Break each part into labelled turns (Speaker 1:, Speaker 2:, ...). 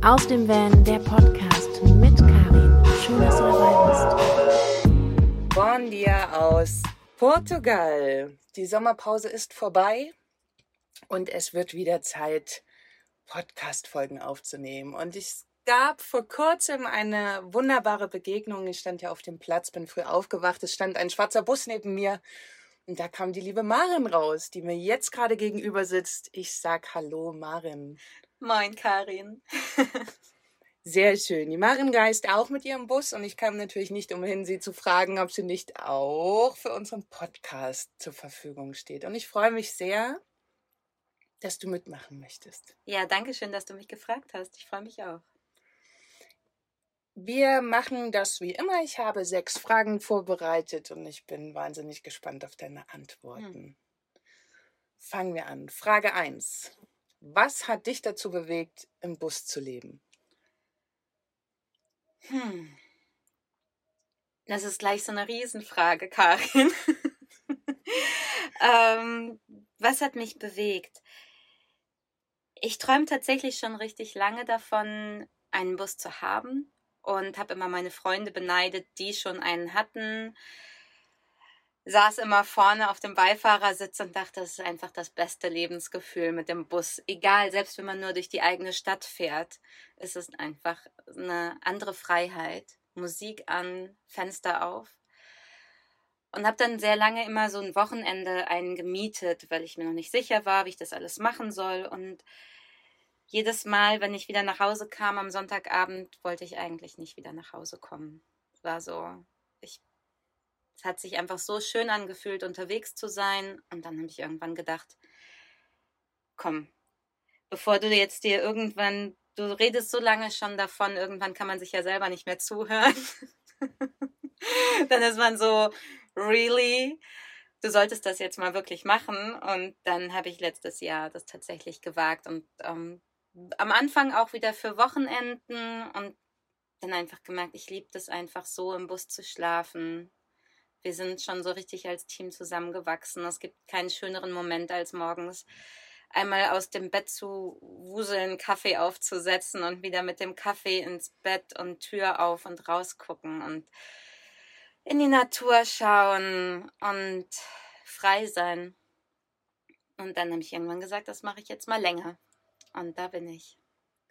Speaker 1: Aus dem Van, der Podcast mit Karin. Schön, dass du dabei bist.
Speaker 2: Bon dia aus Portugal. Die Sommerpause ist vorbei und es wird wieder Zeit, Podcast-Folgen aufzunehmen. Und es gab vor kurzem eine wunderbare Begegnung. Ich stand ja auf dem Platz, bin früh aufgewacht. Es stand ein schwarzer Bus neben mir. Und da kam die liebe Marin raus, die mir jetzt gerade gegenüber sitzt. Ich sag Hallo, Marin.
Speaker 3: Moin, Karin.
Speaker 2: Sehr schön. Die Marin reist auch mit ihrem Bus und ich kam natürlich nicht umhin, sie zu fragen, ob sie nicht auch für unseren Podcast zur Verfügung steht. Und ich freue mich sehr, dass du mitmachen möchtest.
Speaker 3: Ja, danke schön, dass du mich gefragt hast. Ich freue mich auch.
Speaker 2: Wir machen das wie immer. Ich habe sechs Fragen vorbereitet und ich bin wahnsinnig gespannt auf deine Antworten. Hm. Fangen wir an. Frage 1. Was hat dich dazu bewegt, im Bus zu leben?
Speaker 3: Hm. Das ist gleich so eine Riesenfrage, Karin. ähm, was hat mich bewegt? Ich träume tatsächlich schon richtig lange davon, einen Bus zu haben und habe immer meine Freunde beneidet, die schon einen hatten. Saß immer vorne auf dem Beifahrersitz und dachte, das ist einfach das beste Lebensgefühl mit dem Bus. Egal, selbst wenn man nur durch die eigene Stadt fährt, ist es einfach eine andere Freiheit. Musik an, Fenster auf. Und habe dann sehr lange immer so ein Wochenende einen gemietet, weil ich mir noch nicht sicher war, wie ich das alles machen soll. Und jedes Mal, wenn ich wieder nach Hause kam am Sonntagabend, wollte ich eigentlich nicht wieder nach Hause kommen. War so, ich, es hat sich einfach so schön angefühlt, unterwegs zu sein. Und dann habe ich irgendwann gedacht, komm, bevor du jetzt dir irgendwann, du redest so lange schon davon, irgendwann kann man sich ja selber nicht mehr zuhören. dann ist man so, really? du solltest das jetzt mal wirklich machen. Und dann habe ich letztes Jahr das tatsächlich gewagt und ähm, am Anfang auch wieder für Wochenenden und dann einfach gemerkt, ich liebe das einfach so, im Bus zu schlafen. Wir sind schon so richtig als Team zusammengewachsen. Es gibt keinen schöneren Moment als morgens einmal aus dem Bett zu wuseln, Kaffee aufzusetzen und wieder mit dem Kaffee ins Bett und Tür auf und rausgucken und in die Natur schauen und frei sein. Und dann habe ich irgendwann gesagt, das mache ich jetzt mal länger. Und da bin ich.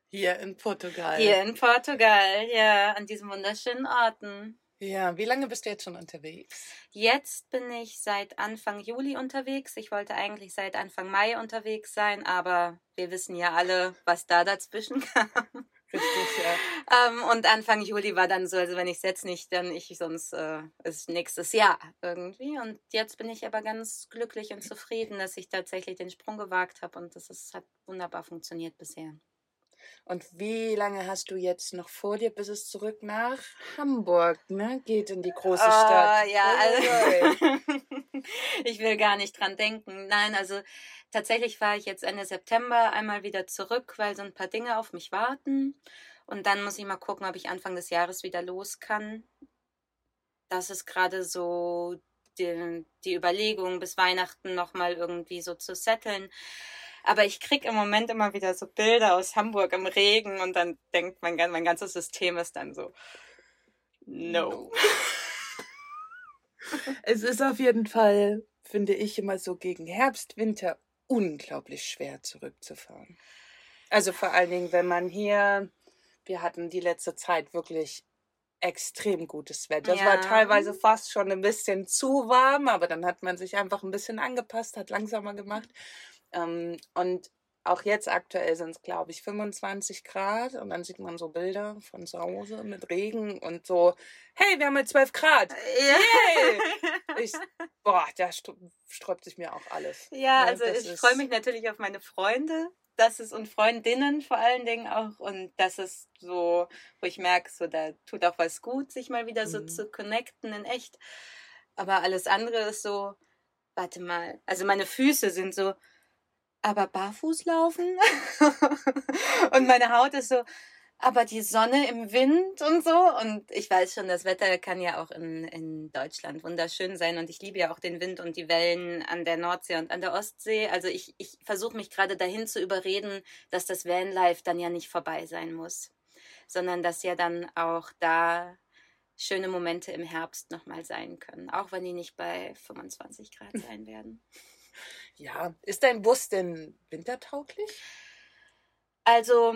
Speaker 2: Hier in Portugal.
Speaker 3: Hier in Portugal, ja, an diesen wunderschönen Orten.
Speaker 2: Ja, wie lange bist du jetzt schon unterwegs?
Speaker 3: Jetzt bin ich seit Anfang Juli unterwegs. Ich wollte eigentlich seit Anfang Mai unterwegs sein, aber wir wissen ja alle, was da dazwischen kam. Richtig, ja. ähm, und Anfang Juli war dann so, also wenn ich es jetzt nicht, dann ich sonst äh, ist nächstes Jahr irgendwie. Und jetzt bin ich aber ganz glücklich und zufrieden, dass ich tatsächlich den Sprung gewagt habe und das ist, hat wunderbar funktioniert bisher.
Speaker 2: Und wie lange hast du jetzt noch vor dir, bis es zurück nach Hamburg ne? geht in die große oh, Stadt?
Speaker 3: Ja, also ich will gar nicht dran denken. Nein, also Tatsächlich fahre ich jetzt Ende September einmal wieder zurück, weil so ein paar Dinge auf mich warten. Und dann muss ich mal gucken, ob ich Anfang des Jahres wieder los kann. Das ist gerade so die, die Überlegung, bis Weihnachten nochmal irgendwie so zu setteln. Aber ich kriege im Moment immer wieder so Bilder aus Hamburg im Regen und dann denkt mein, mein ganzes System ist dann so, no.
Speaker 2: es ist auf jeden Fall, finde ich, immer so gegen Herbst, Winter unglaublich schwer zurückzufahren. Also vor allen Dingen, wenn man hier, wir hatten die letzte Zeit wirklich extrem gutes Wetter. Es ja. war teilweise fast schon ein bisschen zu warm, aber dann hat man sich einfach ein bisschen angepasst, hat langsamer gemacht. Ähm, und auch jetzt aktuell sind es, glaube ich, 25 Grad und dann sieht man so Bilder von zu Hause mit Regen und so, hey, wir haben jetzt 12 Grad. Yeah. ich, boah, da sträubt sich mir auch alles.
Speaker 3: Ja, ne? also das ich freue mich natürlich auf meine Freunde, das ist und Freundinnen vor allen Dingen auch und das ist so, wo ich merke, so da tut auch was gut, sich mal wieder so mhm. zu connecten in echt. Aber alles andere ist so, warte mal, also meine Füße sind so, aber barfuß laufen. und meine Haut ist so, aber die Sonne im Wind und so. Und ich weiß schon, das Wetter kann ja auch in, in Deutschland wunderschön sein. Und ich liebe ja auch den Wind und die Wellen an der Nordsee und an der Ostsee. Also ich, ich versuche mich gerade dahin zu überreden, dass das Vanlife dann ja nicht vorbei sein muss, sondern dass ja dann auch da schöne Momente im Herbst nochmal sein können, auch wenn die nicht bei 25 Grad sein werden.
Speaker 2: Ja, ist dein Bus denn wintertauglich?
Speaker 3: Also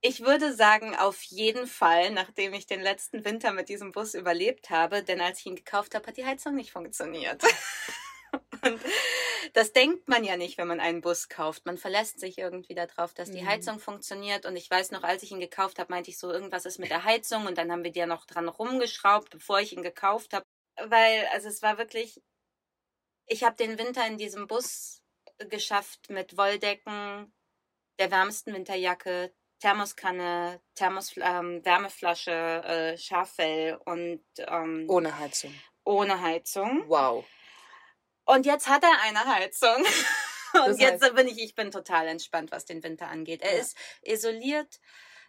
Speaker 3: ich würde sagen, auf jeden Fall, nachdem ich den letzten Winter mit diesem Bus überlebt habe, denn als ich ihn gekauft habe, hat die Heizung nicht funktioniert. Und das denkt man ja nicht, wenn man einen Bus kauft. Man verlässt sich irgendwie darauf, dass die mhm. Heizung funktioniert. Und ich weiß noch, als ich ihn gekauft habe, meinte ich so, irgendwas ist mit der Heizung. Und dann haben wir die ja noch dran rumgeschraubt, bevor ich ihn gekauft habe. Weil, also es war wirklich, ich habe den Winter in diesem Bus geschafft mit Wolldecken, der wärmsten Winterjacke, Thermoskanne, Thermos, ähm, Wärmeflasche, äh, Schaffell und ähm,
Speaker 2: ohne Heizung.
Speaker 3: Ohne Heizung.
Speaker 2: Wow.
Speaker 3: Und jetzt hat er eine Heizung. Und das jetzt heißt, bin ich, ich bin total entspannt, was den Winter angeht. Er ja. ist isoliert.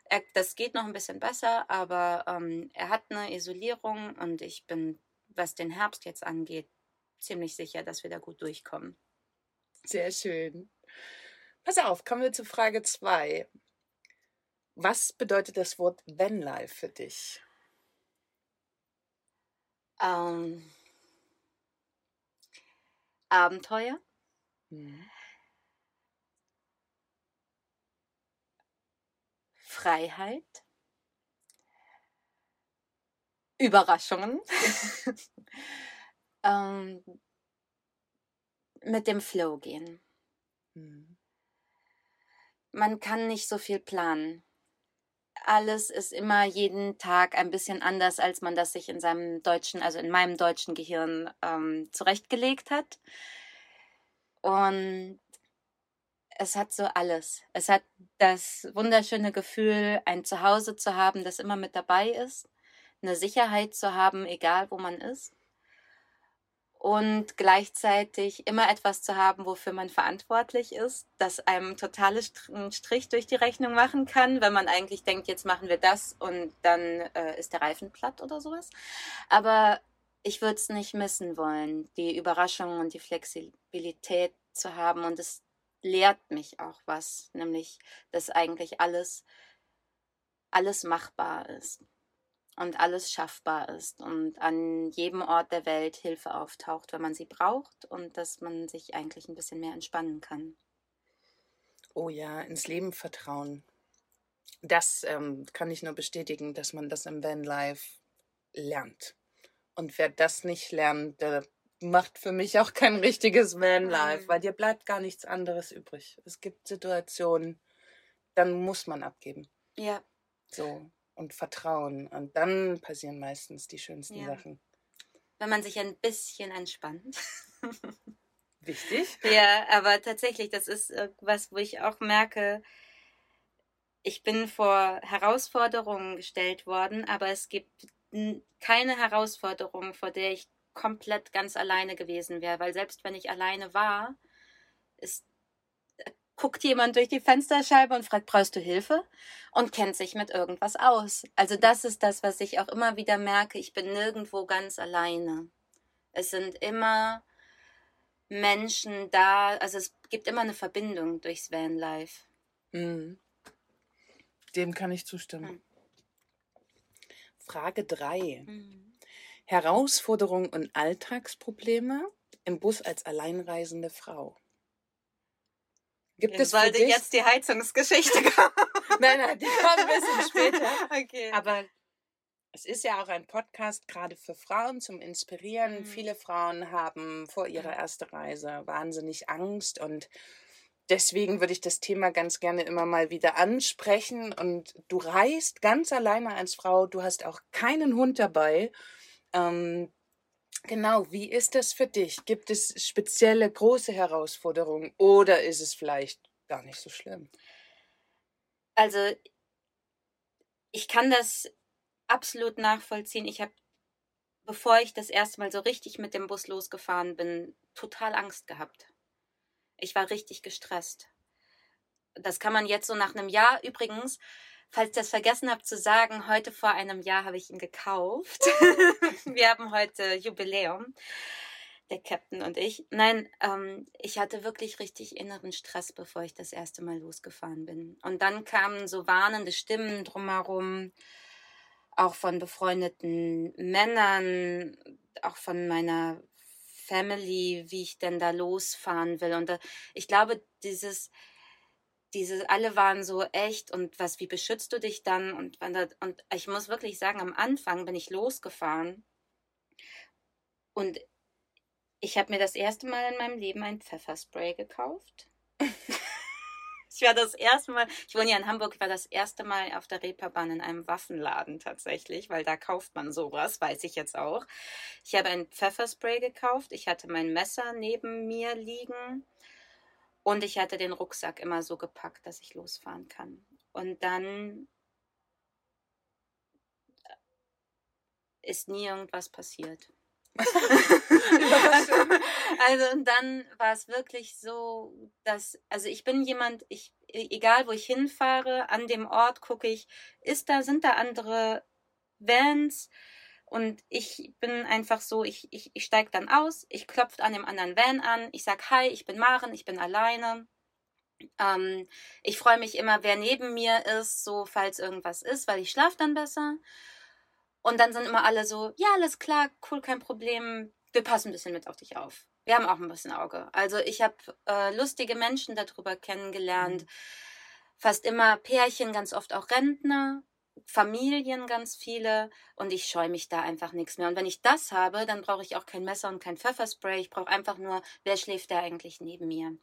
Speaker 3: Er, das geht noch ein bisschen besser, aber ähm, er hat eine Isolierung und ich bin, was den Herbst jetzt angeht, ziemlich sicher, dass wir da gut durchkommen.
Speaker 2: Sehr schön. Pass auf, kommen wir zu Frage 2. Was bedeutet das Wort Vanlife für dich?
Speaker 3: Ähm, Abenteuer. Mhm. Freiheit. Überraschungen. ähm, mit dem Flow gehen. Mhm. Man kann nicht so viel planen alles ist immer jeden Tag ein bisschen anders, als man das sich in seinem deutschen, also in meinem deutschen Gehirn ähm, zurechtgelegt hat. Und es hat so alles. Es hat das wunderschöne Gefühl, ein Zuhause zu haben, das immer mit dabei ist, eine Sicherheit zu haben, egal wo man ist und gleichzeitig immer etwas zu haben, wofür man verantwortlich ist, das einem totale Strich durch die Rechnung machen kann, wenn man eigentlich denkt, jetzt machen wir das und dann äh, ist der Reifen platt oder sowas. Aber ich würde es nicht missen wollen, die Überraschung und die Flexibilität zu haben und es lehrt mich auch was, nämlich, dass eigentlich alles, alles machbar ist und alles schaffbar ist und an jedem Ort der Welt Hilfe auftaucht, wenn man sie braucht und dass man sich eigentlich ein bisschen mehr entspannen kann.
Speaker 2: Oh ja, ins Leben vertrauen. Das ähm, kann ich nur bestätigen, dass man das im Vanlife lernt. Und wer das nicht lernt, der macht für mich auch kein richtiges Vanlife, weil dir bleibt gar nichts anderes übrig. Es gibt Situationen, dann muss man abgeben.
Speaker 3: Ja.
Speaker 2: So und Vertrauen. Und dann passieren meistens die schönsten ja. Sachen.
Speaker 3: Wenn man sich ein bisschen entspannt.
Speaker 2: Wichtig.
Speaker 3: Ja, aber tatsächlich, das ist was, wo ich auch merke, ich bin vor Herausforderungen gestellt worden, aber es gibt keine Herausforderung, vor der ich komplett ganz alleine gewesen wäre, weil selbst wenn ich alleine war, ist guckt jemand durch die Fensterscheibe und fragt, brauchst du Hilfe? Und kennt sich mit irgendwas aus. Also das ist das, was ich auch immer wieder merke. Ich bin nirgendwo ganz alleine. Es sind immer Menschen da. Also es gibt immer eine Verbindung durchs Vanlife.
Speaker 2: Mhm. Dem kann ich zustimmen. Mhm. Frage 3. Mhm. Herausforderungen und Alltagsprobleme im Bus als alleinreisende Frau.
Speaker 3: Gibt ja, es sollte jetzt die Heizungsgeschichte kommen?
Speaker 2: nein, nein, die kommt ein bisschen später. Okay. Aber es ist ja auch ein Podcast gerade für Frauen zum Inspirieren. Mhm. Viele Frauen haben vor ihrer ersten Reise wahnsinnig Angst und deswegen würde ich das Thema ganz gerne immer mal wieder ansprechen. Und du reist ganz alleine als Frau, du hast auch keinen Hund dabei. Ähm, Genau, wie ist das für dich? Gibt es spezielle große Herausforderungen oder ist es vielleicht gar nicht so schlimm?
Speaker 3: Also, ich kann das absolut nachvollziehen. Ich habe, bevor ich das erste Mal so richtig mit dem Bus losgefahren bin, total Angst gehabt. Ich war richtig gestresst. Das kann man jetzt so nach einem Jahr übrigens falls ich das vergessen habe zu sagen, heute vor einem Jahr habe ich ihn gekauft. Wir haben heute Jubiläum, der Captain und ich. Nein, ähm, ich hatte wirklich richtig inneren Stress, bevor ich das erste Mal losgefahren bin. Und dann kamen so warnende Stimmen drumherum, auch von befreundeten Männern, auch von meiner Family, wie ich denn da losfahren will. Und da, ich glaube, dieses, diese, alle waren so echt und was, wie beschützt du dich dann? Und, und ich muss wirklich sagen, am Anfang bin ich losgefahren und ich habe mir das erste Mal in meinem Leben ein Pfefferspray gekauft. ich war das erste Mal, ich wohne ja in Hamburg, ich war das erste Mal auf der Reeperbahn in einem Waffenladen tatsächlich, weil da kauft man sowas, weiß ich jetzt auch. Ich habe ein Pfefferspray gekauft, ich hatte mein Messer neben mir liegen und ich hatte den Rucksack immer so gepackt, dass ich losfahren kann. Und dann ist nie irgendwas passiert. also und dann war es wirklich so, dass, also ich bin jemand, ich, egal wo ich hinfahre, an dem Ort gucke ich, ist da, sind da andere Vans? Und ich bin einfach so, ich, ich, ich steige dann aus, ich klopfe an dem anderen Van an, ich sage, hi, ich bin Maren, ich bin alleine. Ähm, ich freue mich immer, wer neben mir ist, so falls irgendwas ist, weil ich schlafe dann besser. Und dann sind immer alle so, ja, alles klar, cool, kein Problem, wir passen ein bisschen mit auf dich auf. Wir haben auch ein bisschen Auge. Also ich habe äh, lustige Menschen darüber kennengelernt. Mhm. Fast immer Pärchen, ganz oft auch Rentner. Familien ganz viele und ich scheue mich da einfach nichts mehr. Und wenn ich das habe, dann brauche ich auch kein Messer und kein Pfefferspray. Ich brauche einfach nur, wer schläft da eigentlich neben mir?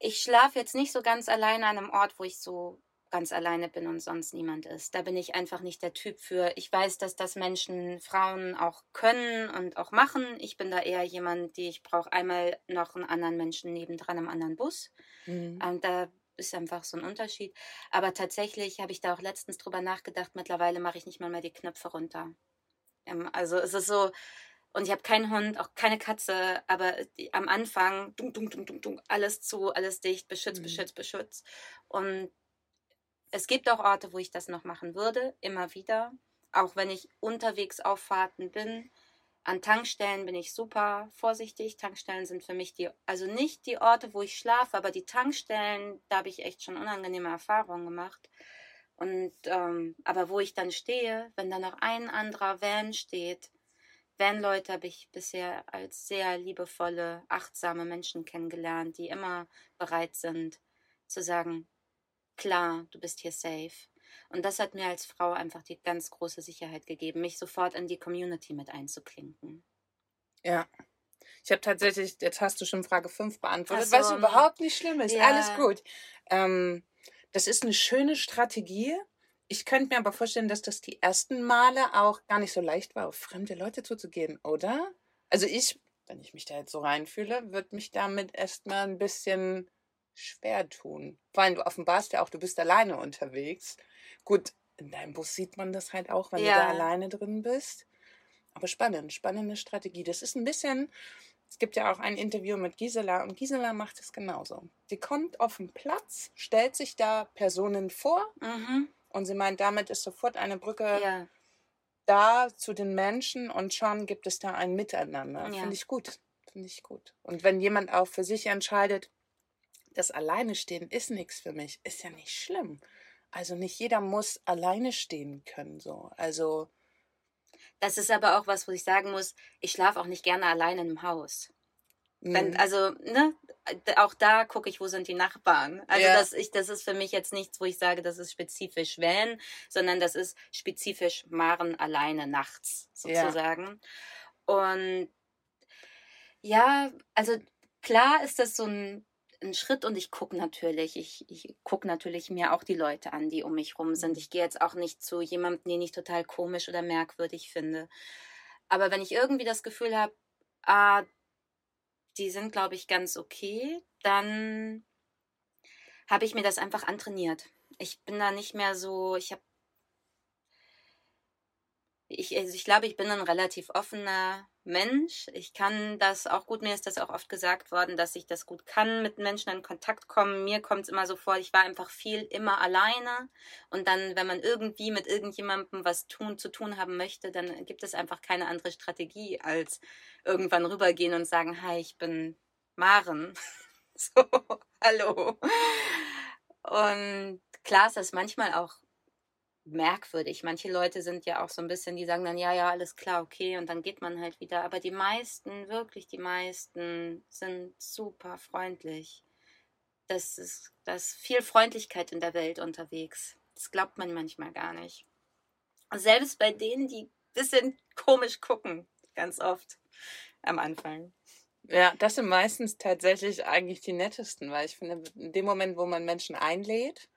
Speaker 3: Ich schlafe jetzt nicht so ganz alleine an einem Ort, wo ich so ganz alleine bin und sonst niemand ist. Da bin ich einfach nicht der Typ für. Ich weiß, dass das Menschen, Frauen auch können und auch machen. Ich bin da eher jemand, die ich brauche einmal noch einen anderen Menschen nebendran im anderen Bus. Mhm. Und da ist einfach so ein Unterschied. Aber tatsächlich habe ich da auch letztens drüber nachgedacht. Mittlerweile mache ich nicht mal mehr die Knöpfe runter. Ähm, also es ist so, und ich habe keinen Hund, auch keine Katze, aber die, am Anfang, dum, dum, dum, dum, dum, alles zu, alles dicht, beschützt, mhm. beschützt, beschützt. Und es gibt auch Orte, wo ich das noch machen würde, immer wieder. Auch wenn ich unterwegs auf Fahrten bin, an Tankstellen bin ich super vorsichtig. Tankstellen sind für mich die, also nicht die Orte, wo ich schlafe, aber die Tankstellen, da habe ich echt schon unangenehme Erfahrungen gemacht. Und ähm, aber wo ich dann stehe, wenn da noch ein anderer Van steht, Van-Leute habe ich bisher als sehr liebevolle, achtsame Menschen kennengelernt, die immer bereit sind zu sagen, klar, du bist hier safe. Und das hat mir als Frau einfach die ganz große Sicherheit gegeben, mich sofort in die Community mit einzuklinken.
Speaker 2: Ja. Ich habe tatsächlich, jetzt hast du schon Frage 5 beantwortet, so, was überhaupt nicht schlimm ist. Ja. Alles gut. Ähm, das ist eine schöne Strategie. Ich könnte mir aber vorstellen, dass das die ersten Male auch gar nicht so leicht war, auf fremde Leute zuzugehen, oder? Also ich, wenn ich mich da jetzt so reinfühle, würde mich damit erstmal ein bisschen schwer tun. Vor allem, du offenbarst ja auch, du bist alleine unterwegs. Gut, in deinem Bus sieht man das halt auch, wenn ja. du da alleine drin bist. Aber spannend, spannende Strategie. Das ist ein bisschen, es gibt ja auch ein Interview mit Gisela und Gisela macht es genauso. Sie kommt auf den Platz, stellt sich da Personen vor mhm. und sie meint, damit ist sofort eine Brücke ja. da zu den Menschen und schon gibt es da ein Miteinander. Ja. Finde ich gut. Finde ich gut. Und wenn jemand auch für sich entscheidet, das Alleine stehen ist nichts für mich, ist ja nicht schlimm. Also nicht jeder muss alleine stehen können, so. Also.
Speaker 3: Das ist aber auch was, wo ich sagen muss, ich schlafe auch nicht gerne alleine im Haus. Wenn, mhm. also, ne, auch da gucke ich, wo sind die Nachbarn. Also ja. das, ich, das ist für mich jetzt nichts, wo ich sage, das ist spezifisch Van, sondern das ist spezifisch Maren alleine nachts sozusagen. Ja. Und ja, also klar ist das so ein ein Schritt und ich gucke natürlich, ich, ich gucke natürlich mir auch die Leute an, die um mich rum sind. Mhm. Ich gehe jetzt auch nicht zu jemandem, den ich total komisch oder merkwürdig finde. Aber wenn ich irgendwie das Gefühl habe, ah, die sind, glaube ich, ganz okay, dann habe ich mir das einfach antrainiert. Ich bin da nicht mehr so, ich habe ich, also ich glaube, ich bin ein relativ offener Mensch. Ich kann das auch gut. Mir ist das auch oft gesagt worden, dass ich das gut kann, mit Menschen in Kontakt kommen. Mir kommt es immer so vor, ich war einfach viel immer alleine. Und dann, wenn man irgendwie mit irgendjemandem was tun, zu tun haben möchte, dann gibt es einfach keine andere Strategie, als irgendwann rübergehen und sagen, hi, ich bin Maren. so, hallo. Und klar ist das manchmal auch merkwürdig. Manche Leute sind ja auch so ein bisschen, die sagen dann, ja, ja, alles klar, okay, und dann geht man halt wieder. Aber die meisten, wirklich die meisten, sind super freundlich. Das ist, das ist viel Freundlichkeit in der Welt unterwegs. Das glaubt man manchmal gar nicht. Selbst bei denen, die ein bisschen komisch gucken, ganz oft am Anfang.
Speaker 2: Ja, das sind meistens tatsächlich eigentlich die nettesten, weil ich finde, in dem Moment, wo man Menschen einlädt,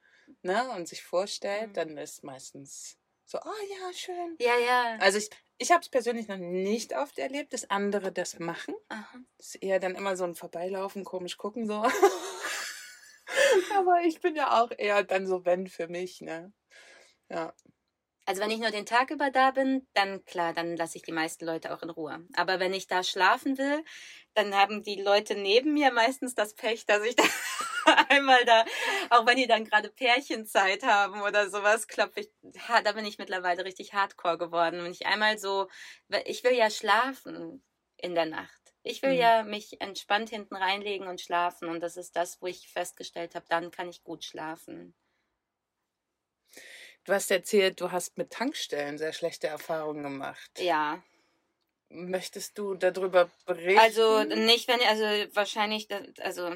Speaker 2: ne, und sich vorstellt, mhm. dann ist meistens so, oh ja, schön.
Speaker 3: Ja, ja.
Speaker 2: Also ich, ich habe es persönlich noch nicht oft erlebt, dass andere das machen. Aha. Das ist eher dann immer so ein Vorbeilaufen, komisch gucken so. Aber ich bin ja auch eher dann so wenn für mich, ne? Ja.
Speaker 3: Also wenn ich nur den Tag über da bin, dann klar, dann lasse ich die meisten Leute auch in Ruhe. Aber wenn ich da schlafen will, dann haben die Leute neben mir meistens das Pech, dass ich da einmal da, auch wenn die dann gerade Pärchenzeit haben oder sowas, klopfe ich, da bin ich mittlerweile richtig hardcore geworden. Wenn ich einmal so, ich will ja schlafen in der Nacht. Ich will mhm. ja mich entspannt hinten reinlegen und schlafen und das ist das, wo ich festgestellt habe, dann kann ich gut schlafen.
Speaker 2: Du hast erzählt, du hast mit Tankstellen sehr schlechte Erfahrungen gemacht.
Speaker 3: Ja.
Speaker 2: Möchtest du darüber berichten?
Speaker 3: Also nicht, wenn, also wahrscheinlich, also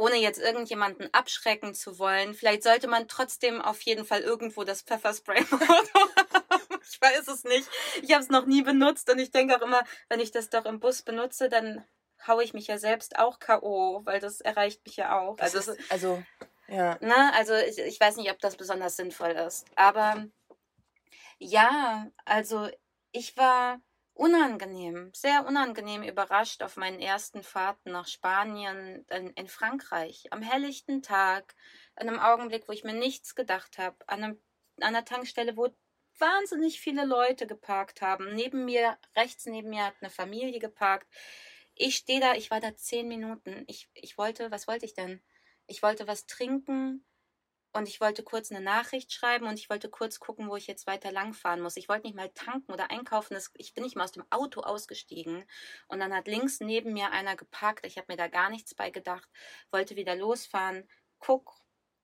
Speaker 3: ohne jetzt irgendjemanden abschrecken zu wollen, vielleicht sollte man trotzdem auf jeden Fall irgendwo das Pfefferspray Ich weiß es nicht. Ich habe es noch nie benutzt und ich denke auch immer, wenn ich das doch im Bus benutze, dann haue ich mich ja selbst auch K.O., weil das erreicht mich ja auch.
Speaker 2: Also, ist, also ja.
Speaker 3: Na, also ich, ich weiß nicht, ob das besonders sinnvoll ist. Aber ja, also ich war unangenehm, sehr unangenehm überrascht auf meinen ersten Fahrten nach Spanien in, in Frankreich. Am helllichten Tag, an einem Augenblick, wo ich mir nichts gedacht habe, an, an einer Tankstelle, wo wahnsinnig viele Leute geparkt haben. Neben mir, rechts neben mir hat eine Familie geparkt. Ich stehe da, ich war da zehn Minuten. Ich, ich wollte, was wollte ich denn? ich wollte was trinken und ich wollte kurz eine Nachricht schreiben und ich wollte kurz gucken, wo ich jetzt weiter langfahren muss. Ich wollte nicht mal tanken oder einkaufen. Ich bin nicht mal aus dem Auto ausgestiegen. Und dann hat links neben mir einer geparkt. Ich habe mir da gar nichts bei gedacht. Wollte wieder losfahren. Guck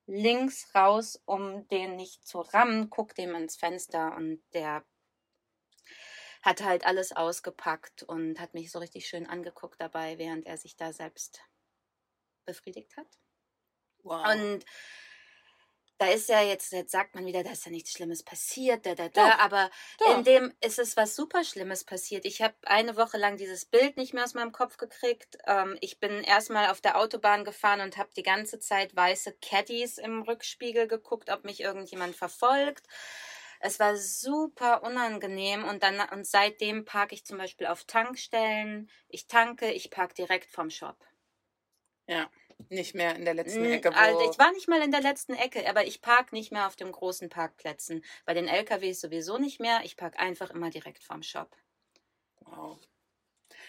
Speaker 3: links raus, um den nicht zu rammen. Guck dem ins Fenster und der hat halt alles ausgepackt und hat mich so richtig schön angeguckt dabei, während er sich da selbst befriedigt hat. Wow. Und da ist ja jetzt, jetzt sagt man wieder, da ist ja nichts Schlimmes passiert, da, da, da, doch, aber doch. in dem ist es was super Schlimmes passiert. Ich habe eine Woche lang dieses Bild nicht mehr aus meinem Kopf gekriegt. Ähm, ich bin erstmal auf der Autobahn gefahren und habe die ganze Zeit weiße Caddies im Rückspiegel geguckt, ob mich irgendjemand verfolgt. Es war super unangenehm und dann und seitdem parke ich zum Beispiel auf Tankstellen. Ich tanke, ich parke direkt vom Shop.
Speaker 2: Ja. Nicht mehr in der letzten Ecke.
Speaker 3: Also ich war nicht mal in der letzten Ecke, aber ich park nicht mehr auf den großen Parkplätzen. Bei den LKWs sowieso nicht mehr. Ich park einfach immer direkt vorm Shop.
Speaker 2: Wow.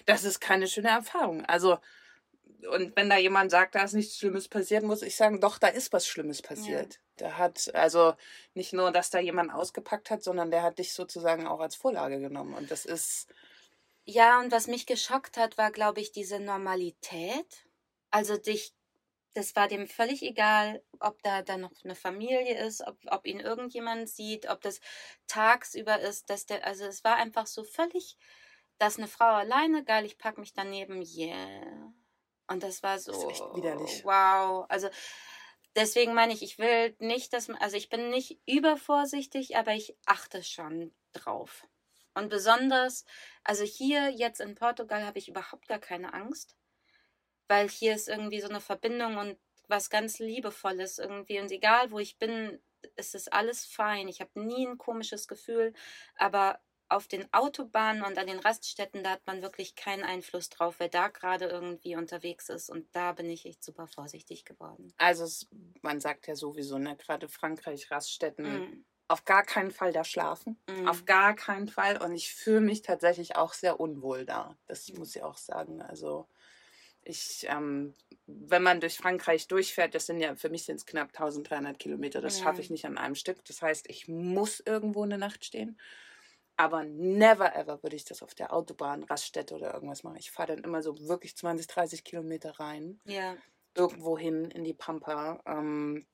Speaker 2: Das ist keine schöne Erfahrung. Also, und wenn da jemand sagt, da ist nichts Schlimmes passiert, muss ich sagen, doch, da ist was Schlimmes passiert. Ja. Da hat, also nicht nur, dass da jemand ausgepackt hat, sondern der hat dich sozusagen auch als Vorlage genommen. Und das ist.
Speaker 3: Ja, und was mich geschockt hat, war, glaube ich, diese Normalität. Also dich das war dem völlig egal, ob da dann noch eine Familie ist, ob, ob ihn irgendjemand sieht, ob das tagsüber ist, dass der, also es war einfach so völlig, dass eine Frau alleine, geil, ich pack mich daneben, yeah. Und das war so, das wow. Also deswegen meine ich, ich will nicht, dass man, also ich bin nicht übervorsichtig, aber ich achte schon drauf. Und besonders, also hier jetzt in Portugal habe ich überhaupt gar keine Angst weil hier ist irgendwie so eine Verbindung und was ganz Liebevolles irgendwie. Und egal, wo ich bin, ist es alles fein. Ich habe nie ein komisches Gefühl, aber auf den Autobahnen und an den Raststätten, da hat man wirklich keinen Einfluss drauf, wer da gerade irgendwie unterwegs ist. Und da bin ich echt super vorsichtig geworden.
Speaker 2: Also es, man sagt ja sowieso, ne, gerade Frankreich, Raststätten, mm. auf gar keinen Fall da schlafen.
Speaker 3: Mhm.
Speaker 2: Auf gar keinen Fall. Und ich fühle mich tatsächlich auch sehr unwohl da. Das muss ich auch sagen. Also ich, ähm, wenn man durch Frankreich durchfährt, das sind ja, für mich sind es knapp 1300 Kilometer, das schaffe ich
Speaker 3: Mhm.
Speaker 2: nicht an einem Stück. Das heißt, ich muss irgendwo eine Nacht stehen. Aber never ever würde ich das auf der Autobahn, Raststätte oder irgendwas machen. Ich fahre dann immer so wirklich 20, 30 Kilometer rein,
Speaker 3: Ja.
Speaker 2: irgendwo hin in die Pampa. Ähm,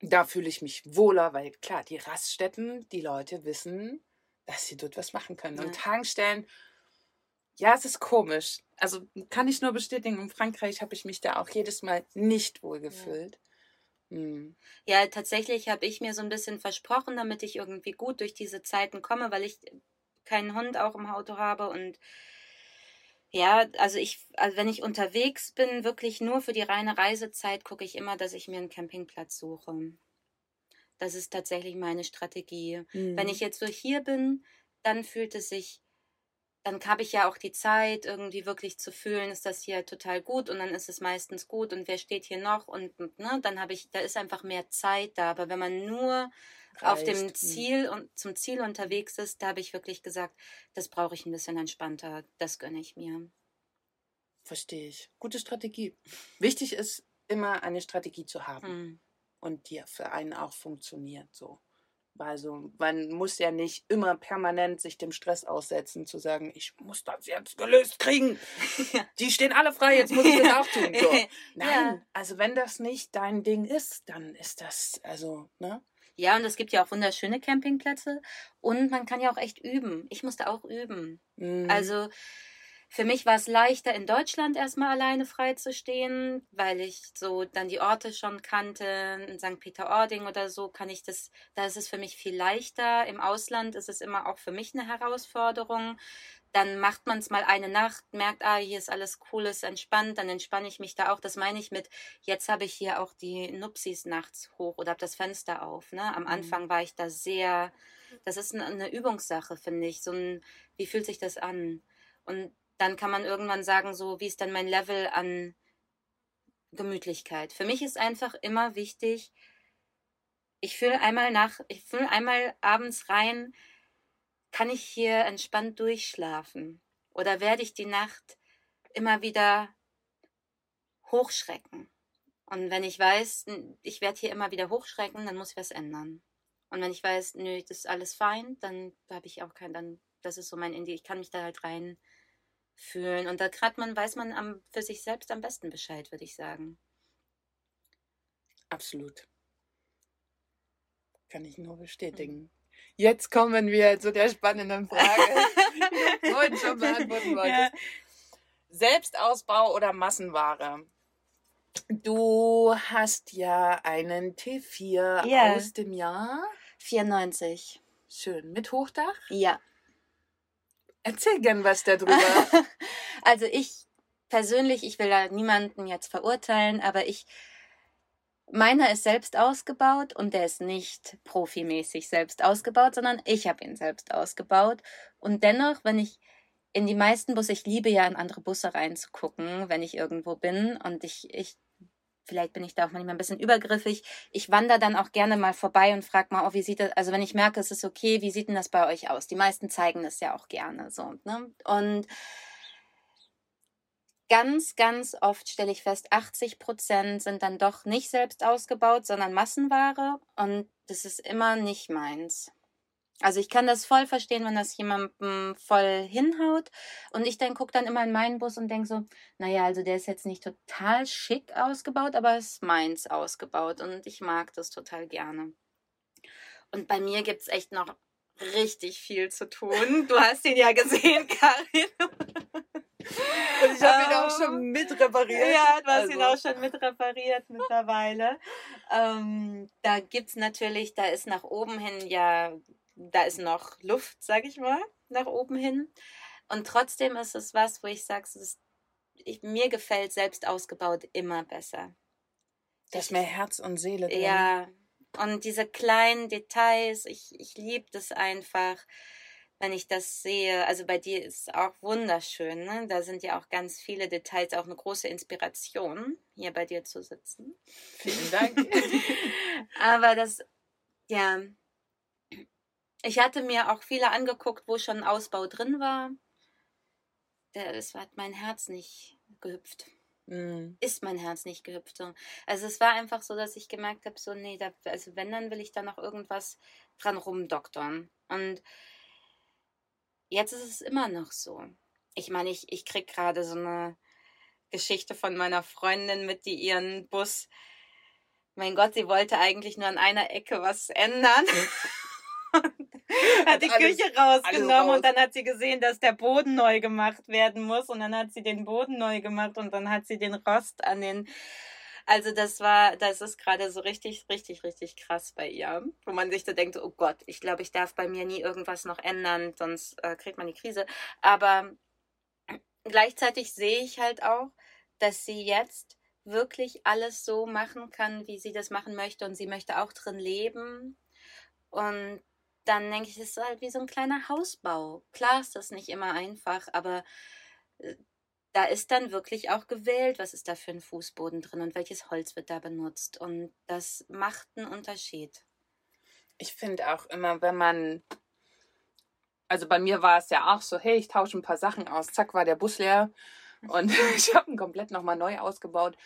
Speaker 2: da fühle ich mich wohler, weil klar, die Raststätten, die Leute wissen, dass sie dort was machen können.
Speaker 3: Ja.
Speaker 2: Und Tankstellen, ja, es ist komisch. Also kann ich nur bestätigen, in Frankreich habe ich mich da auch jedes Mal nicht wohl gefühlt. Hm.
Speaker 3: Ja, tatsächlich habe ich mir so ein bisschen versprochen, damit ich irgendwie gut durch diese Zeiten komme, weil ich keinen Hund auch im Auto habe und ja, also ich, also wenn ich unterwegs bin, wirklich nur für die reine Reisezeit, gucke ich immer, dass ich mir einen Campingplatz suche. Das ist tatsächlich meine Strategie. Wenn
Speaker 2: Hm.
Speaker 3: ich jetzt so hier bin, dann fühlt es sich, dann habe ich ja auch die Zeit, irgendwie wirklich zu fühlen, ist das hier total gut und dann ist es meistens gut und wer steht hier noch und und, ne, dann habe ich, da ist einfach mehr Zeit da. Aber wenn man nur auf dem
Speaker 2: hm.
Speaker 3: Ziel und zum Ziel unterwegs ist, da habe ich wirklich gesagt, das brauche ich ein bisschen entspannter, das gönne ich mir.
Speaker 2: Verstehe ich. Gute Strategie. Wichtig ist immer eine Strategie zu haben
Speaker 3: Hm.
Speaker 2: und die für einen auch funktioniert. So. Also man muss ja nicht immer permanent sich dem Stress aussetzen, zu sagen, ich muss das jetzt gelöst kriegen.
Speaker 3: Ja.
Speaker 2: Die stehen alle frei, jetzt muss ich das auch tun. So. Nein,
Speaker 3: Ja.
Speaker 2: also wenn das nicht dein Ding ist, dann ist das, also, ne?
Speaker 3: Ja, und es gibt ja auch wunderschöne Campingplätze und man kann ja auch echt üben. Ich musste auch üben.
Speaker 2: Mhm.
Speaker 3: Also für mich war es leichter, in Deutschland erstmal alleine frei zu stehen, weil ich so dann die Orte schon kannte. In St. Peter-Ording oder so kann ich das, da ist es für mich viel leichter. Im Ausland ist es immer auch für mich eine Herausforderung. Dann macht man es mal eine Nacht, merkt, ah, hier ist alles cool, ist entspannt, dann entspanne ich mich da auch. Das meine ich mit, jetzt habe ich hier auch die Nupsis nachts hoch oder habe das Fenster auf. Ne? Am
Speaker 2: Mhm.
Speaker 3: Anfang war ich da sehr, das ist eine, eine Übungssache, finde ich. So ein, wie fühlt sich das an? Und dann kann man irgendwann sagen, so, wie ist denn mein Level an Gemütlichkeit? Für mich ist einfach immer wichtig, ich fühle einmal nach, ich fühle einmal abends rein, kann ich hier entspannt durchschlafen? Oder werde ich die Nacht immer wieder hochschrecken? Und wenn ich weiß, ich werde hier immer wieder hochschrecken, dann muss ich was ändern. Und wenn ich weiß, nö, das ist alles fein, dann habe ich auch kein, dann, das ist so mein Indie, ich kann mich da halt rein fühlen. Und da gerade man weiß man am, für sich selbst am besten Bescheid, würde ich sagen.
Speaker 2: Absolut. Kann ich nur bestätigen. Jetzt kommen wir zu der spannenden Frage, die du vorhin schon beantworten wolltest.
Speaker 3: Ja.
Speaker 2: Selbstausbau oder Massenware? Du hast ja einen T4
Speaker 3: Ja.
Speaker 2: aus dem Jahr.
Speaker 3: 94.
Speaker 2: Schön. Mit Hochdach?
Speaker 3: Ja.
Speaker 2: Erzähl gern was darüber.
Speaker 3: also ich persönlich, ich will da niemanden jetzt verurteilen, aber ich, meiner ist selbst ausgebaut und der ist nicht profimäßig selbst ausgebaut, sondern ich habe ihn selbst ausgebaut. Und dennoch, wenn ich in die meisten Busse, ich liebe ja in andere Busse reinzugucken, wenn ich irgendwo bin und ich, ich vielleicht bin ich da auch manchmal ein bisschen übergriffig. Ich wandere dann auch gerne mal vorbei und frage mal, oh, wie sieht das, also wenn ich merke, es ist okay, wie sieht denn das bei euch aus? Die meisten zeigen das ja auch gerne so, ne? Und ganz, ganz oft stelle ich fest, 80 Prozent sind dann doch nicht selbst ausgebaut, sondern Massenware und das ist immer nicht meins. Also ich kann das voll verstehen, wenn das jemandem voll hinhaut. Und ich dann gucke dann immer in meinen Bus und denke so, naja, also der ist jetzt nicht total schick ausgebaut, aber es ist meins ausgebaut. Und ich mag das total gerne. Und bei mir gibt es echt noch richtig viel zu tun. Du hast ihn ja gesehen, Karin.
Speaker 2: Und ich habe ihn auch
Speaker 3: Ähm,
Speaker 2: schon mit repariert.
Speaker 3: Ja, du hast ihn
Speaker 2: Also.
Speaker 3: auch schon mit repariert mittlerweile. Ähm, da gibt es natürlich, da ist nach oben hin ja, da ist noch Luft, sag ich mal, nach oben hin. Und trotzdem ist es was, wo ich sage, mir gefällt selbst ausgebaut immer besser.
Speaker 2: Da ist mehr Herz und Seele drin.
Speaker 3: Ja, und diese kleinen Details, ich, ich liebe das einfach, wenn ich das sehe. Also bei dir ist es auch wunderschön, ne? Da sind ja auch ganz viele Details, auch eine große Inspiration, hier bei dir zu sitzen.
Speaker 2: Vielen Dank.
Speaker 3: Aber das, ja, Ich hatte mir auch viele angeguckt, wo schon ein Ausbau drin war. Es hat mein Herz nicht gehüpft.
Speaker 2: Mhm.
Speaker 3: Ist mein Herz nicht gehüpft. So. Also es war einfach so, dass ich gemerkt habe, so, nee, da, also wenn, dann will ich da noch irgendwas dran rumdoktern. Und jetzt ist es immer noch so. Ich meine, ich, ich krieg gerade so eine Geschichte von meiner Freundin mit, die ihren Bus, mein Gott, sie wollte eigentlich nur an einer Ecke was ändern. hat die
Speaker 2: alles-
Speaker 3: Küche rausgenommen
Speaker 2: raus.
Speaker 3: und dann hat sie gesehen, dass der Boden neu gemacht werden muss und dann hat sie den Boden neu gemacht und dann hat sie den Rost an den also das war, das ist gerade so richtig, richtig, richtig krass bei ihr, wo man sich so denkt, oh Gott, ich glaube, ich darf bei mir nie irgendwas noch ändern, sonst äh, kriegt man die Krise. Aber gleichzeitig sehe ich halt auch, dass sie jetzt wirklich alles so machen kann, wie sie das machen möchte und sie möchte auch drin leben. Und dann denke ich, es ist halt wie so ein kleiner Hausbau. Klar ist das nicht immer einfach, aber äh, da ist dann wirklich auch gewählt, was ist da für ein Fußboden drin und welches Holz wird da benutzt. Und das macht einen Unterschied.
Speaker 2: Ich finde auch immer, wenn man. Also bei mir war es ja auch so, hey, ich tausche ein paar Sachen aus. Zack, war der Bus leer. Und ich habe ihn komplett nochmal neu ausgebaut.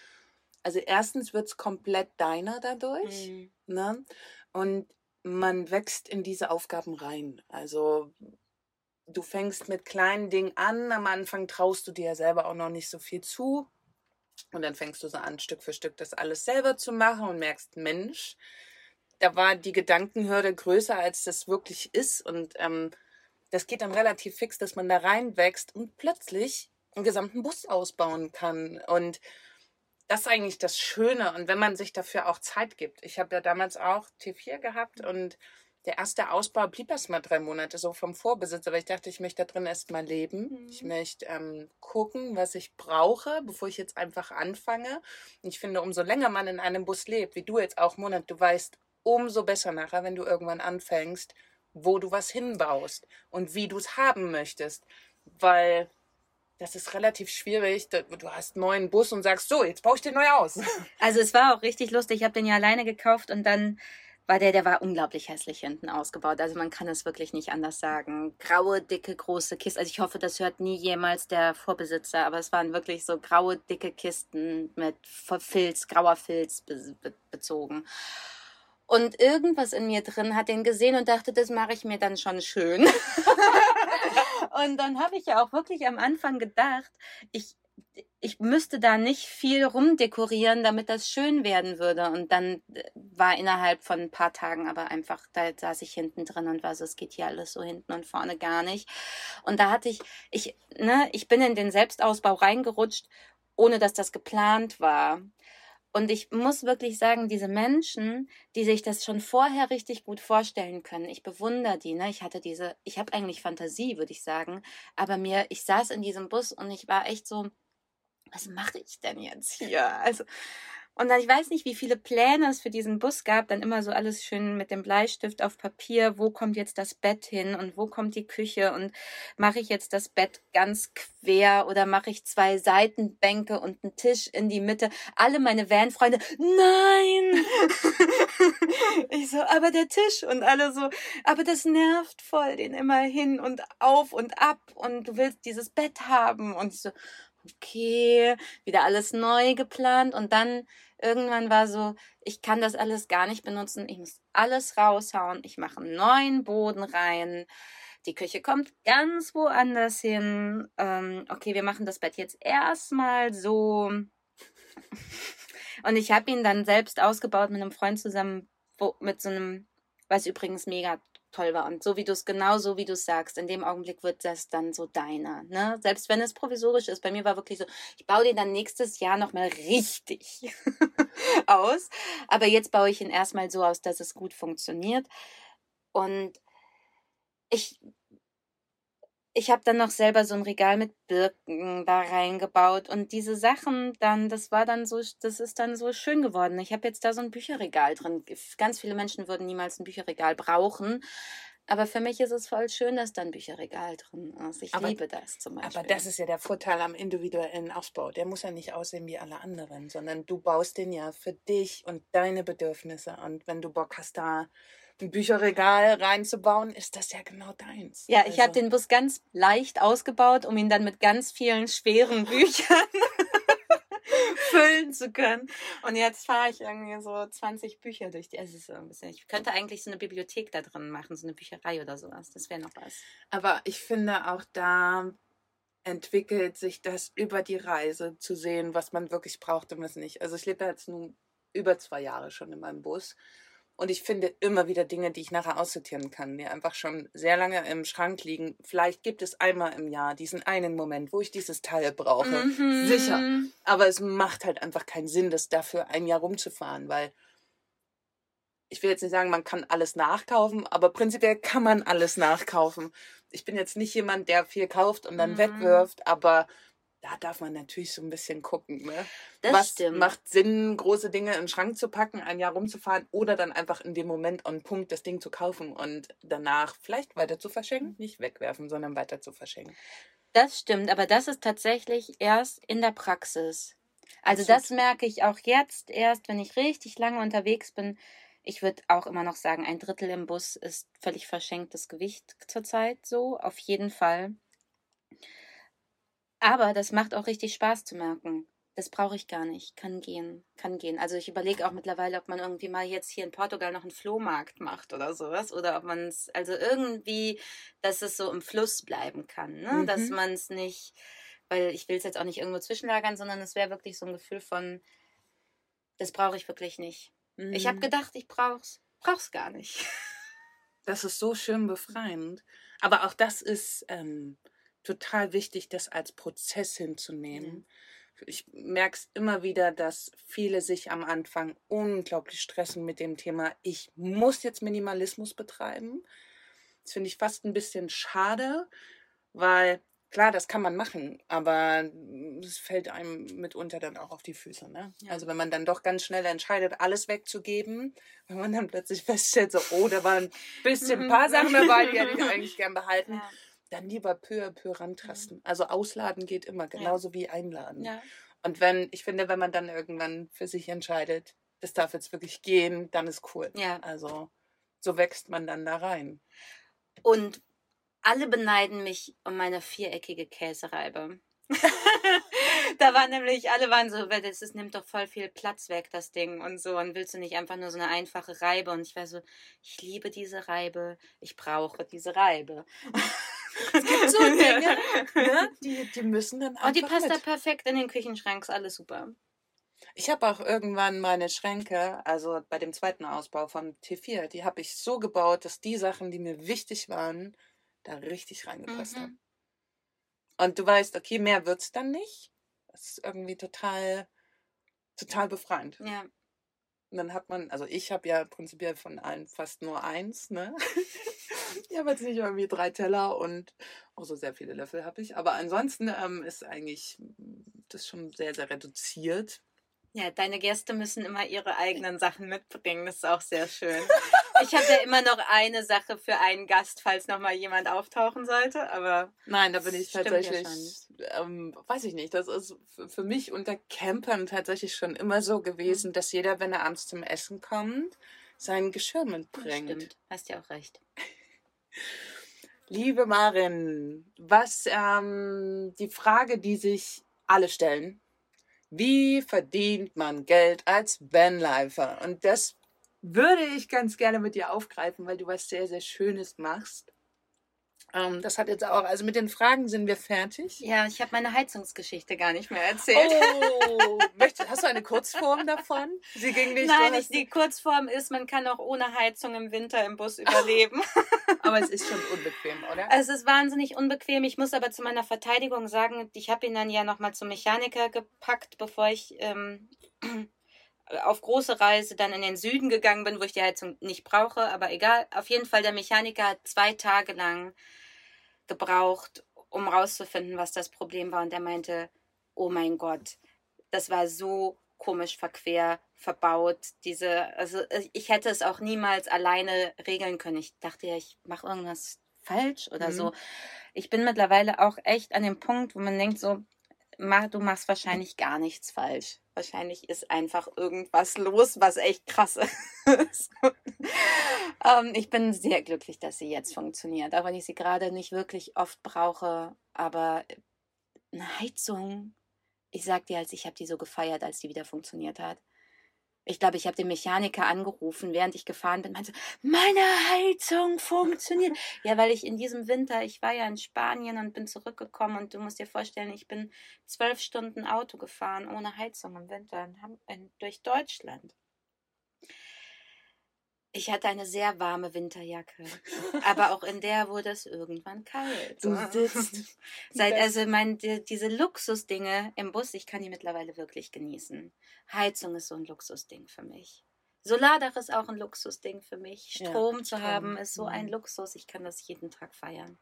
Speaker 2: Also erstens wird es komplett deiner dadurch.
Speaker 3: Mhm.
Speaker 2: Ne? Und man wächst in diese Aufgaben rein. Also du fängst mit kleinen Dingen an. Am Anfang traust du dir ja selber auch noch nicht so viel zu. Und dann fängst du so an, Stück für Stück das alles selber zu machen und merkst, Mensch, da war die Gedankenhürde größer, als das wirklich ist. Und ähm, das geht dann relativ fix, dass man da reinwächst und plötzlich einen gesamten Bus ausbauen kann. Und das ist eigentlich das Schöne. Und wenn man sich dafür auch Zeit gibt. Ich habe ja damals auch T4 gehabt und der erste Ausbau blieb erst mal drei Monate so vom Vorbesitzer, weil ich dachte, ich möchte da drin erst mal leben.
Speaker 3: Mhm.
Speaker 2: Ich möchte ähm, gucken, was ich brauche, bevor ich jetzt einfach anfange. Und ich finde, umso länger man in einem Bus lebt, wie du jetzt auch, Monat, du weißt, umso besser nachher, wenn du irgendwann anfängst, wo du was hinbaust und wie du es haben möchtest. Weil das ist relativ schwierig. Du hast einen neuen Bus und sagst, so, jetzt baue ich den neu aus.
Speaker 3: Also es war auch richtig lustig. Ich habe den ja alleine gekauft und dann war der, der war unglaublich hässlich hinten ausgebaut. Also man kann es wirklich nicht anders sagen. Graue, dicke, große Kisten. Also ich hoffe, das hört nie jemals der Vorbesitzer, aber es waren wirklich so graue, dicke Kisten mit Filz, grauer Filz be be bezogen. Und irgendwas in mir drin hat den gesehen und dachte, das mache ich mir dann schon schön. und dann habe ich ja auch wirklich am Anfang gedacht, ich, ich müsste da nicht viel rumdekorieren, damit das schön werden würde. Und dann äh, war innerhalb von ein paar Tagen aber einfach, da saß ich hinten drin und war so, es geht hier alles so hinten und vorne gar nicht. Und da hatte ich, ich, ne, ich bin in den Selbstausbau reingerutscht, ohne dass das geplant war. Und ich muss wirklich sagen, diese Menschen, die sich das schon vorher richtig gut vorstellen können, ich bewundere die. Ne? Ich hatte diese, ich habe eigentlich Fantasie, würde ich sagen, aber mir, ich saß in diesem Bus und ich war echt so, was mache ich denn jetzt hier? Also, und dann, ich weiß nicht, wie viele Pläne es für diesen Bus gab, dann immer so alles schön mit dem Bleistift auf Papier, wo kommt jetzt das Bett hin und wo kommt die Küche und mache ich jetzt das Bett ganz quer oder mache ich zwei Seitenbänke und einen Tisch in die Mitte. Alle meine Van-Freunde, nein! ich so, aber der Tisch und alle so, aber das nervt voll, den immer hin und auf und ab und du willst dieses Bett haben und ich so, okay, wieder alles neu geplant und dann irgendwann war so, ich kann das alles gar nicht benutzen, ich muss alles raushauen, ich mache einen neuen Boden rein, die Küche kommt ganz woanders hin, ähm, okay, wir machen das Bett jetzt erstmal so. Und ich habe ihn dann selbst ausgebaut mit einem Freund zusammen, wo, mit so einem, was übrigens mega toll war. Und so wie du es, genau so wie du es sagst, in dem Augenblick wird das dann so deiner. Ne? Selbst wenn es provisorisch ist, bei mir war wirklich so, ich baue den dann nächstes Jahr nochmal richtig aus. Aber jetzt baue ich ihn erstmal so aus, dass es gut funktioniert. Und ich, ich habe dann noch selber so ein Regal mit Birken da reingebaut und diese Sachen dann, das war dann so, das ist dann so schön geworden. Ich habe jetzt da so ein Bücherregal drin. Ganz viele Menschen würden niemals ein Bücherregal brauchen. Aber für mich ist es voll schön, dass da ein Bücherregal drin ist. Ich
Speaker 2: Aber-
Speaker 3: liebe das zum Beispiel.
Speaker 2: Aber das ist ja der Vorteil am individuellen Ausbau. Der muss ja nicht aussehen wie alle anderen, sondern du baust den ja für dich und deine Bedürfnisse. Und wenn du Bock hast, da ein Bücherregal reinzubauen, ist das ja genau deins.
Speaker 3: Ja, ich habe
Speaker 2: Also,
Speaker 3: den Bus ganz leicht ausgebaut, um ihn dann mit ganz vielen schweren Büchern füllen zu können. Und jetzt fahre ich irgendwie so 20 Bücher durch die. Es ist so ein bisschen. Ich könnte eigentlich so eine Bibliothek da drin machen, so eine Bücherei oder sowas. Das wäre noch was.
Speaker 2: Aber ich finde auch da entwickelt sich das über die Reise zu sehen, was man wirklich braucht und was nicht. Also ich lebe jetzt nun über zwei Jahre schon in meinem Bus und ich finde immer wieder Dinge, die ich nachher aussortieren kann, die einfach schon sehr lange im Schrank liegen. Vielleicht gibt es einmal im Jahr diesen einen Moment, wo ich dieses Teil brauche.
Speaker 3: Mhm.
Speaker 2: Sicher. Aber es macht halt einfach keinen Sinn, das dafür ein Jahr rumzufahren, weil ich will jetzt nicht sagen, man kann alles nachkaufen, aber prinzipiell kann man alles nachkaufen. Ich bin jetzt nicht jemand, der viel kauft und dann
Speaker 3: Mhm.
Speaker 2: wegwirft, aber da darf man natürlich so ein bisschen gucken. Ne?
Speaker 3: Das
Speaker 2: Was
Speaker 3: stimmt.
Speaker 2: macht Sinn, große Dinge in den Schrank zu packen, ein Jahr rumzufahren oder dann einfach in dem Moment on Punkt das Ding zu kaufen und danach vielleicht weiter zu verschenken? Nicht wegwerfen, sondern weiter zu verschenken.
Speaker 3: Das stimmt, aber das ist tatsächlich erst in der Praxis. Also
Speaker 2: Absolut.
Speaker 3: das merke ich auch jetzt erst, wenn ich richtig lange unterwegs bin. Ich würde auch immer noch sagen, ein Drittel im Bus ist völlig verschenktes Gewicht zurzeit so, auf jeden Fall. Aber das macht auch richtig Spaß zu merken. Das brauche ich gar nicht. Kann gehen, kann gehen. Also ich überlege auch mittlerweile, ob man irgendwie mal jetzt hier in Portugal noch einen Flohmarkt macht oder sowas. Oder ob man es, also irgendwie, dass es so im Fluss bleiben kann. Ne? Dass
Speaker 2: Mhm.
Speaker 3: man es nicht, weil ich will es jetzt auch nicht irgendwo zwischenlagern, sondern es wäre wirklich so ein Gefühl von, das brauche ich wirklich nicht. Ich habe
Speaker 2: Mhm.
Speaker 3: gedacht, ich brauch's. Brauch's gar nicht.
Speaker 2: Das ist so schön befreiend. Aber auch das ist ähm, total wichtig, das als Prozess hinzunehmen. Ich merke es immer wieder, dass viele sich am Anfang unglaublich stressen mit dem Thema, ich muss jetzt Minimalismus betreiben. Das finde ich fast ein bisschen schade, weil klar, das kann man machen, aber es fällt einem mitunter dann auch auf die Füße. Ne?
Speaker 3: Ja.
Speaker 2: Also wenn man dann doch ganz schnell entscheidet, alles wegzugeben, wenn man dann plötzlich feststellt, so, oh, da waren ein bisschen ein paar Sachen dabei, die hätte ich eigentlich gern behalten,
Speaker 3: Ja.
Speaker 2: Dann lieber peu à peu rantasten. Also ausladen geht immer, genauso wie einladen.
Speaker 3: ja.
Speaker 2: Und wenn, ich finde, wenn man dann irgendwann für sich entscheidet, das darf jetzt wirklich gehen, dann ist cool.
Speaker 3: Ja.
Speaker 2: Also so wächst man dann da rein.
Speaker 3: Und alle beneiden mich um meine viereckige Käsereibe. da waren nämlich, alle waren so, das ist, nimmt doch voll viel Platz weg, das Ding und so. Und willst du nicht einfach nur so eine einfache Reibe? Und ich war so, ich liebe diese Reibe, ich brauche diese Reibe.
Speaker 2: Es gibt so Dinge, ne, die, die müssen dann einfach
Speaker 3: Und die passt da
Speaker 2: mit.
Speaker 3: perfekt in den Küchenschrank, ist alles super.
Speaker 2: Ich habe auch irgendwann meine Schränke, also bei dem zweiten Ausbau vom T4, die habe ich so gebaut, dass die Sachen, die mir wichtig waren, da richtig reingepasst
Speaker 3: Mhm.
Speaker 2: haben. Und du weißt, okay, mehr wird's dann nicht. Das ist irgendwie total, total befreiend.
Speaker 3: Ja.
Speaker 2: Und dann hat man, also ich habe ja prinzipiell von allen fast nur eins, ne? ich habe jetzt nicht irgendwie drei Teller und auch so sehr viele Löffel habe ich. Aber ansonsten ähm, ist eigentlich das schon sehr, sehr reduziert.
Speaker 3: Ja, deine Gäste müssen immer ihre eigenen Sachen mitbringen. Das ist auch sehr schön. Ich habe ja immer noch eine Sache für einen Gast, falls noch mal jemand auftauchen sollte. Aber
Speaker 2: Nein, da bin ich
Speaker 3: ja
Speaker 2: tatsächlich, ähm, weiß ich nicht, das ist für mich unter Campern tatsächlich schon immer so gewesen, dass jeder, wenn er abends zum Essen kommt, sein Geschirr mitbringt.
Speaker 3: stimmt, hast ja auch recht.
Speaker 2: Liebe Marin, was ähm, die Frage, die sich alle stellen, wie verdient man Geld als Vanlifer? Und das würde ich ganz gerne mit dir aufgreifen, weil du was sehr, sehr Schönes machst. Ähm, das hat jetzt auch, also mit den Fragen sind wir fertig.
Speaker 3: Ja, ich habe meine Heizungsgeschichte gar nicht mehr erzählt.
Speaker 2: Oh, möchtest, hast du eine Kurzform davon? Sie ging nicht.
Speaker 3: Nein, ich, die Kurzform ist, man kann auch ohne Heizung im Winter im Bus überleben.
Speaker 2: aber es ist schon unbequem, oder?
Speaker 3: es ist wahnsinnig unbequem. Ich muss aber zu meiner Verteidigung sagen, ich habe ihn dann ja nochmal zum Mechaniker gepackt, bevor ich ähm, auf große Reise dann in den Süden gegangen bin, wo ich die Heizung nicht brauche. Aber egal, auf jeden Fall, der Mechaniker hat zwei Tage lang gebraucht, um rauszufinden, was das Problem war. Und er meinte, oh mein Gott, das war so komisch verquer verbaut. Diese, also ich hätte es auch niemals alleine regeln können. Ich dachte ja, ich mache irgendwas falsch oder
Speaker 2: Mhm.
Speaker 3: so. Ich bin mittlerweile auch echt an dem Punkt, wo man denkt so, du machst wahrscheinlich gar nichts falsch. Wahrscheinlich ist einfach irgendwas los, was echt krass ist. ähm, ich bin sehr glücklich, dass sie jetzt funktioniert, auch wenn ich sie gerade nicht wirklich oft brauche. Aber eine Heizung, ich sag dir, als ich habe die so gefeiert, als die wieder funktioniert hat. Ich glaube, ich habe den Mechaniker angerufen, während ich gefahren bin. Meinte, meine Heizung funktioniert. ja, weil ich in diesem Winter, ich war ja in Spanien und bin zurückgekommen und du musst dir vorstellen, ich bin zwölf Stunden Auto gefahren ohne Heizung im Winter in, in, durch Deutschland. Ich hatte eine sehr warme Winterjacke, aber auch in der wurde es irgendwann kalt.
Speaker 2: Du sitzt.
Speaker 3: Seit, also mein, die, diese Luxusdinge im Bus, ich kann die mittlerweile wirklich genießen. Heizung ist so ein Luxusding für mich. Solardach ist auch ein Luxusding für mich. Strom ja, zu Strom. haben ist so ein mhm. Luxus. Ich kann das jeden Tag feiern.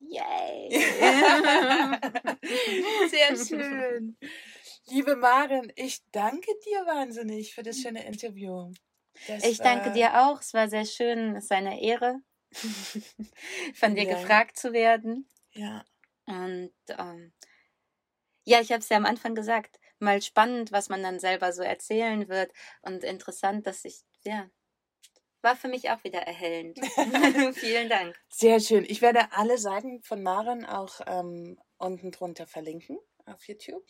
Speaker 3: Yay!
Speaker 2: Sehr schön. Liebe Maren, ich danke dir wahnsinnig für das schöne Interview.
Speaker 3: Das ich danke dir auch. Es war sehr schön. Es war eine Ehre, von dir ja. gefragt zu werden.
Speaker 2: Ja.
Speaker 3: Und ähm, ja, ich habe es ja am Anfang gesagt, mal spannend, was man dann selber so erzählen wird. Und interessant, dass ich, ja, war für mich auch wieder erhellend. Vielen Dank.
Speaker 2: Sehr schön. Ich werde alle Seiten von Maren auch ähm, unten drunter verlinken auf YouTube.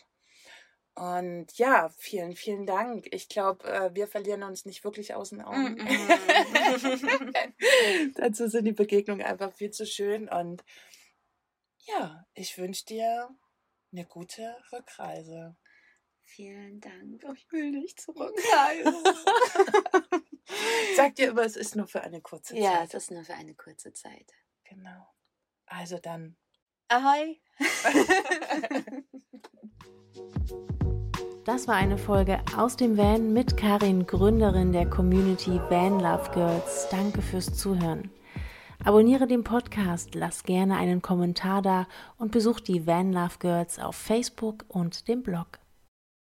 Speaker 2: Und ja, vielen, vielen Dank. Ich glaube, äh, wir verlieren uns nicht wirklich aus den Augen. Dazu sind die Begegnungen einfach viel zu schön. Und ja, ich wünsche dir eine gute Rückreise.
Speaker 3: Vielen Dank.
Speaker 2: Oh, ich will nicht zurückreisen. Sag dir immer, es ist nur für eine kurze Zeit.
Speaker 3: Ja, es ist nur für eine kurze Zeit.
Speaker 2: Genau. Also dann.
Speaker 3: Ahoi.
Speaker 1: Das war eine Folge aus dem Van mit Karin, Gründerin der Community Van Love Girls. Danke fürs Zuhören. Abonniere den Podcast, lass gerne einen Kommentar da und besuch die Van Love Girls auf Facebook und dem Blog.